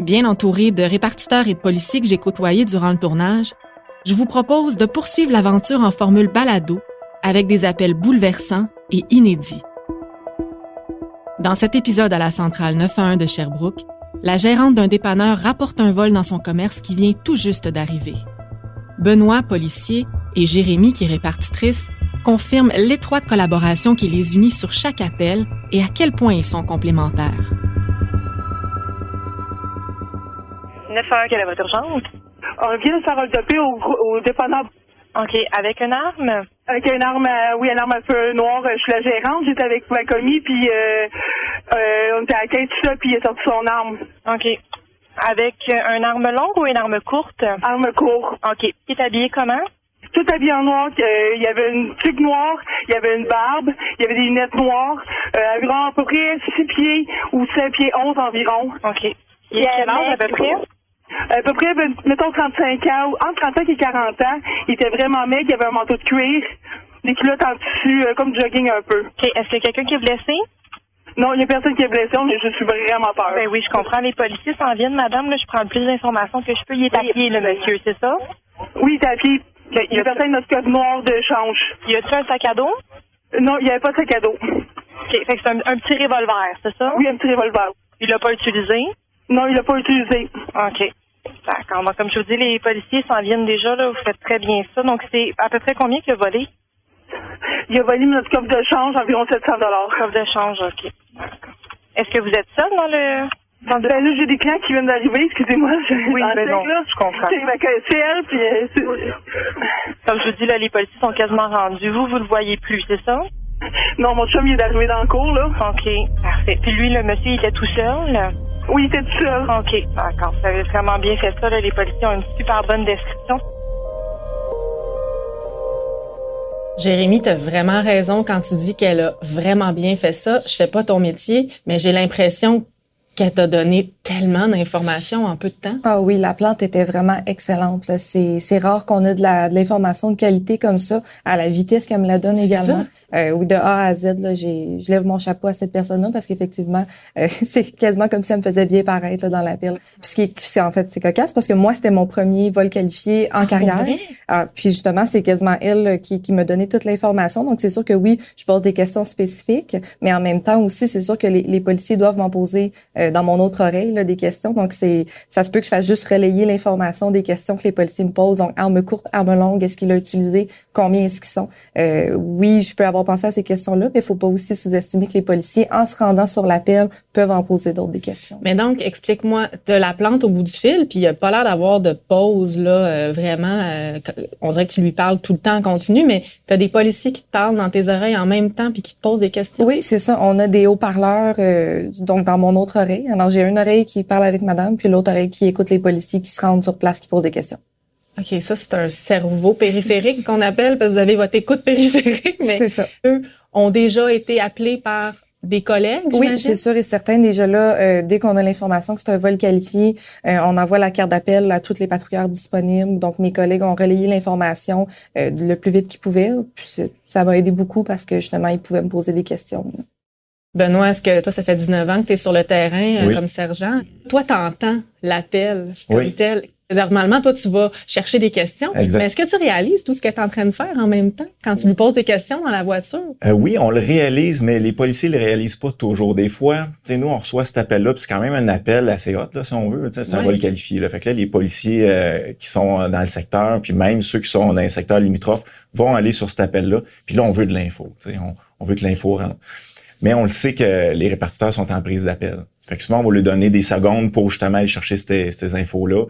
Bien entouré de répartiteurs et de policiers que j'ai côtoyés durant le tournage, je vous propose de poursuivre l'aventure en formule balado avec des appels bouleversants et inédits. Dans cet épisode à la centrale 911 de Sherbrooke, la gérante d'un dépanneur rapporte un vol dans son commerce qui vient tout juste d'arriver. Benoît, policier, et Jérémy, qui est répartitrice, confirment l'étroite collaboration qui les unit sur chaque appel et à quel point ils sont complémentaires. 911, quelle est votre urgence? On vient de faire un topé au, au dépanneur. OK. Avec une arme? Avec une arme, euh, oui, une arme un peu noire. Je suis la gérante, j'étais avec ma commis, puis euh, euh, on était à la quête, tout ça, puis il a sorti son arme. OK. Avec une arme longue ou une arme courte? Arme courte. OK. Il est habillé comment? Tout habillé en noir. euh, il y avait une tuque noire, il y avait une barbe, il y avait des lunettes noires. Environ à peu près 6 pieds ou 7 pieds 11 environ. OK. Il a quel âge à peu près? À peu près, ben, mettons 35 ans, entre 35 et 40 ans. Il était vraiment maigre, il avait un manteau de cuir, des culottes en tissu, euh, comme jogging un peu. OK. Est-ce qu'il y a quelqu'un qui est blessé? Non, il n'y a personne qui est blessé, mais je suis vraiment peur. Ben oui, je comprends. Les policiers s'en viennent, madame. Là, je prends le plus d'informations que je peux. Il est à pied, le monsieur, c'est ça? Oui, t'as pied. Il y a personne dans ce code noir de change. Y a-tu un sac à dos? Non, il n'y avait pas de sac à dos. OK. Fait que c'est un, un petit revolver, c'est ça? Oui, un petit revolver. Il l'a pas utilisé? Non, il l'a pas utilisé. OK. D'accord. Comme je vous dis, les policiers s'en viennent déjà, là. Vous faites très bien ça. Donc, c'est à peu près combien qu'il a volé? Il a volé notre coffre de change, environ 700 dollars. Coffre de change, OK. Est-ce que vous êtes seul dans le... Dans le... Ben là, j'ai des clients qui viennent d'arriver, excusez-moi. Oui, le ben non, là. je comprends. C'est elle, puis euh, Comme je vous dis, là, les policiers sont quasiment rendus. Vous, vous le voyez plus, c'est ça? Non, mon chum, il est d'arriver dans le cours, là. OK. Parfait. Puis lui, le monsieur, il était tout seul? Oui, était tout seul. OK. D'accord. Vous avez vraiment bien fait ça, là. Les policiers ont une super bonne description. Jérémy, t'as vraiment raison quand tu dis qu'elle a vraiment bien fait ça. Je fais pas ton métier, mais j'ai l'impression qu'elle t'a donné tellement d'informations en peu de temps. Ah oui, la plante était vraiment excellente. là. C'est, c'est rare qu'on ait de, la, de l'information de qualité comme ça, à la vitesse qu'elle me la donne également. Euh, ou de A à Z, là, j'ai, je lève mon chapeau à cette personne-là parce qu'effectivement, euh, c'est quasiment comme si elle me faisait bien paraître là, dans la pile. Puis ce qui est, c'est, en fait, c'est cocasse parce que moi, c'était mon premier vol qualifié en carrière. vrai? Ah, puis justement, c'est quasiment elle là, qui, qui me donnait toute l'information. Donc, c'est sûr que oui, je pose des questions spécifiques, mais en même temps aussi, c'est sûr que les, les policiers doivent m'en poser euh, dans mon autre oreille là, des questions. Donc, c'est ça se peut que je fasse juste relayer l'information des questions que les policiers me posent. Donc, arme courte, arme longue, est-ce qu'il a utilisé, combien est-ce qu'ils sont? Euh, oui, je peux avoir pensé à ces questions-là, mais il faut pas aussi sous-estimer que les policiers, en se rendant sur l'appel, peuvent en poser d'autres des questions. Mais donc, explique-moi, t'as la plante au bout du fil, puis il a pas l'air d'avoir de pause, là, euh, vraiment. euh, on dirait que tu lui parles tout le temps en continu, mais t'as des policiers qui te parlent dans tes oreilles en même temps, puis qui te posent des questions. Oui, c'est ça. On a des haut-parleurs euh, donc dans mon autre oreille. Alors j'ai une oreille qui parle avec madame, puis l'autre oreille qui écoute les policiers qui se rendent sur place, qui posent des questions. OK, ça, c'est un cerveau périphérique qu'on appelle, parce que vous avez votre écoute périphérique, mais C'est ça. eux ont déjà été appelés par des collègues, Oui, c'est sûr et certain. Déjà là, euh, dès qu'on a l'information que c'est un vol qualifié, euh, on envoie la carte d'appel à toutes les patrouilleurs disponibles. Donc mes collègues ont relayé l'information euh, le plus vite qu'ils pouvaient. Puis ça m'a aidé beaucoup parce que justement ils pouvaient me poser des questions. Benoît, est-ce que toi, ça fait 19 ans que tu es sur le terrain euh, comme sergent? Toi, t'entends l'appel comme Oui. tel. Normalement, toi, tu vas chercher des questions. Exact. Mais est-ce que tu réalises tout ce que tu es en train de faire en même temps quand tu lui poses des questions dans la voiture? Euh, oui, on le réalise, mais les policiers le réalisent pas toujours. Des fois, tu sais, nous, on reçoit cet appel-là, puis c'est quand même un appel assez hot, là, si on veut. tu C'est un vol qualifié. Là. Fait que là, les policiers euh, qui sont dans le secteur, puis même ceux qui sont dans les secteurs limitrophes, vont aller sur cet appel-là. Puis là, on veut de l'info. tu on veut que l'info rentre. Mais on le sait que les répartiteurs sont en prise d'appel. Fait que souvent, on va lui donner des secondes pour justement aller chercher ces, ces infos-là.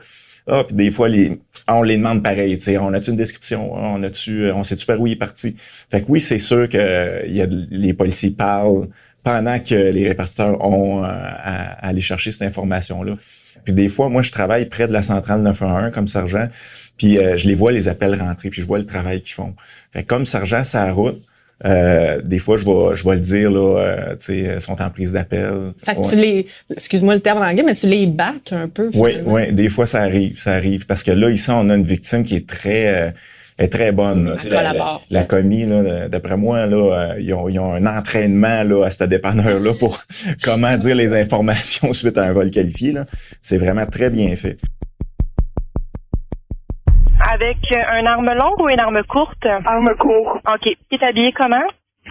Ah, puis des fois, les, ah, on les demande pareil, tu sais, on a-tu une description, Ah, on a-tu, on sait-tu par où il est parti? Fait que oui, c'est sûr que euh, y a, les policiers parlent pendant que les répartiteurs ont à, aller chercher cette information-là. Puis des fois, moi, je travaille près de la centrale 911 comme sergent, puis je les vois les appels rentrer, puis je vois le travail qu'ils font. Fait comme sergent, ça route, euh, des fois, je vais, je vais le dire, là, euh, tu sais, sont en prise d'appel. Fait que tu les, excuse-moi le terme en anglais, mais tu les back un peu. Oui, oui, des fois, ça arrive, ça arrive. Parce que là, ici, on a une victime qui est très, euh, est très bonne. la, la, commis, là, d'après moi, là, ils, ont, ils ont un entraînement là, à ce dépanneur-là pour comment dire les informations suite à un vol qualifié. Là. C'est vraiment très bien fait. Avec un arme longue ou une arme courte? Arme courte. OK. Tu es habillé comment?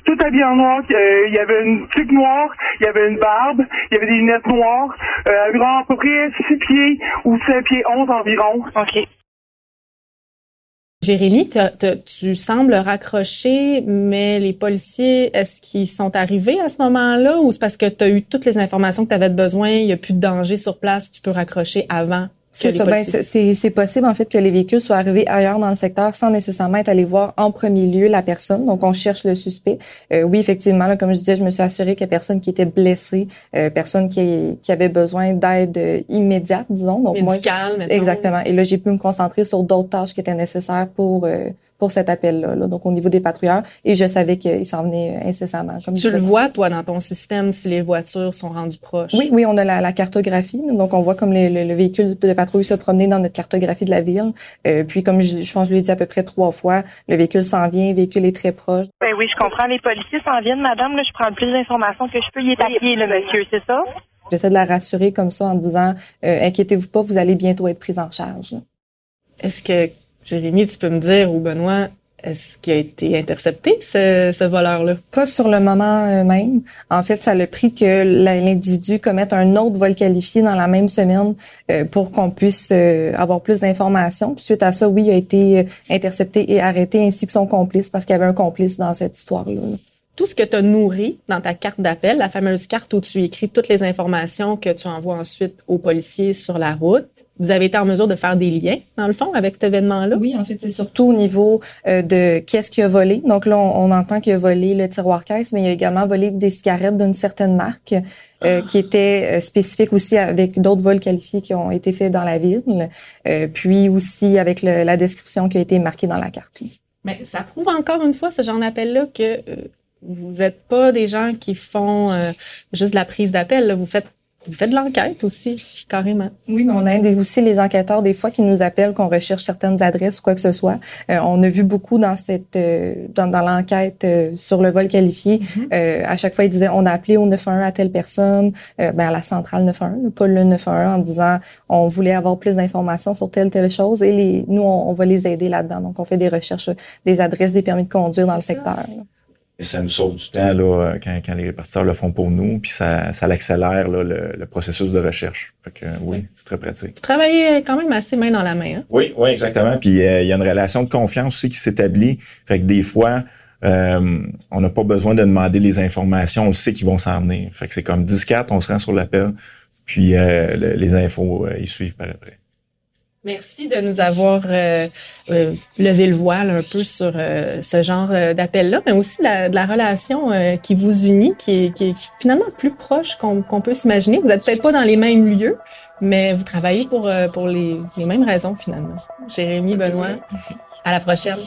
Tout habillé en noir. Euh, il y avait une tuque noire, il y avait une barbe, il y avait des lunettes noires, euh, grand à peu près 6 pieds ou 7 pieds 11 environ. OK. Jérémy, tu sembles raccrocher, mais les policiers, est-ce qu'ils sont arrivés à ce moment-là ou c'est parce que tu as eu toutes les informations que tu avais besoin, il n'y a plus de danger sur place, tu peux raccrocher avant? C'est ça. Ben, c'est possible, en fait, que les véhicules soient arrivés ailleurs dans le secteur sans nécessairement être allés voir en premier lieu la personne. Donc, on cherche le suspect. Euh, oui, effectivement, là, comme je disais, je me suis assurée qu'il y a personne qui était blessé, euh, personne qui, qui avait besoin d'aide euh, immédiate, disons. Donc, Médicale, moi, Exactement. Et là, j'ai pu me concentrer sur d'autres tâches qui étaient nécessaires pour pour cet appel-là. Donc, au niveau des patrouilleurs, et je savais qu'ils s'en venaient incessamment. Comme tu le vois, toi, dans ton système, si les voitures sont rendues proches? Oui, oui, on a la, la cartographie. Donc, on voit comme le, le, véhicule de patrouille se promener dans notre cartographie de la ville. Euh, puis, comme je, je pense que je l'ai dit à peu près trois fois, le véhicule s'en vient, le véhicule est très proche. Ben oui, je comprends. Les policiers s'en viennent, madame. Là, je prends le plus d'informations que je peux. Il est le monsieur, c'est ça? J'essaie de la rassurer comme ça en disant, euh, inquiétez-vous pas, vous allez bientôt être prise en charge. Est-ce que Jérémy, tu peux me dire, ou Benoît, est-ce qu'il a été intercepté, ce, ce voleur-là? Pas sur le moment euh, même. En fait, ça a le pris que l'individu commette un autre vol qualifié dans la même semaine euh, pour qu'on puisse euh, avoir plus d'informations. Puis suite à ça, oui, il a été intercepté et arrêté, ainsi que son complice, parce qu'il y avait un complice dans cette histoire-là. Tout ce que tu as nourri dans ta carte d'appel, la fameuse carte où tu écris toutes les informations que tu envoies ensuite aux policiers sur la route, vous avez été en mesure de faire des liens, dans le fond, avec cet événement-là? Oui, en fait, c'est surtout au niveau euh, de qu'est-ce qui a volé. Donc là, on, entend qu'il a volé le tiroir caisse, mais il a également volé des cigarettes d'une certaine marque euh, qui était euh, spécifique aussi avec d'autres vols qualifiés qui ont été faits dans la ville, puis aussi avec la description qui a été marquée dans la carte. Mais ça prouve encore une fois, ce genre d'appel-là, que vous n'êtes pas des gens qui font juste de la prise d'appel. Vous faites vous faites de l'enquête aussi, carrément. Oui, mais on aide aussi les enquêteurs des fois qui nous appellent, qu'on recherche certaines adresses ou quoi que ce soit. Euh, on a vu beaucoup dans cette euh, dans, dans l'enquête euh, sur le vol qualifié. Mm-hmm. à chaque fois, ils disaient on a appelé au 911 à telle personne, ben à la centrale 911, pas le 911, en disant on voulait avoir plus d'informations sur telle telle chose et les nous on, va les aider là-dedans. Donc on fait des recherches des adresses des permis de conduire dans le secteur. Et ça nous sauve du temps là, quand, quand les répartiteurs le font pour nous, puis ça, ça l'accélère le, le, processus de recherche. Fait que oui, c'est très pratique. Vous travaillez quand même assez main dans la main. Hein? Oui, oui, exactement. Puis euh, il y a une relation de confiance aussi qui s'établit. Fait que des fois, euh, on n'a pas besoin de demander les informations, on sait qu'ils vont s'en venir. Fait que c'est comme 10-4, on se rend sur l'appel, puis euh, les infos, ils suivent par après. Merci de nous avoir euh, euh, levé le voile un peu sur euh, ce genre d'appel-là, mais aussi la, de la relation qui vous unit, qui est, qui est, finalement plus proche qu'on peut s'imaginer. Vous n'êtes peut-être pas dans les mêmes lieux, mais vous travaillez pour, pour les, les mêmes raisons finalement. Jérémy, Benoît, à la prochaine.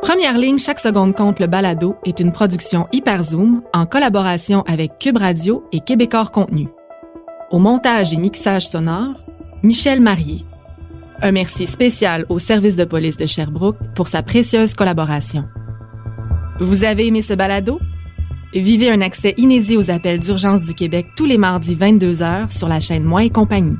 Première ligne, chaque seconde compte le balado est une production Hyperzoom en collaboration avec Cube Radio et Québecor Contenu. Au montage et mixage sonore, Michel Marier. Un merci spécial au service de police de Sherbrooke pour sa précieuse collaboration. Vous avez aimé ce balado? Vivez un accès inédit aux appels d'urgence du Québec tous les mardis 22h sur la chaîne Moi et compagnie.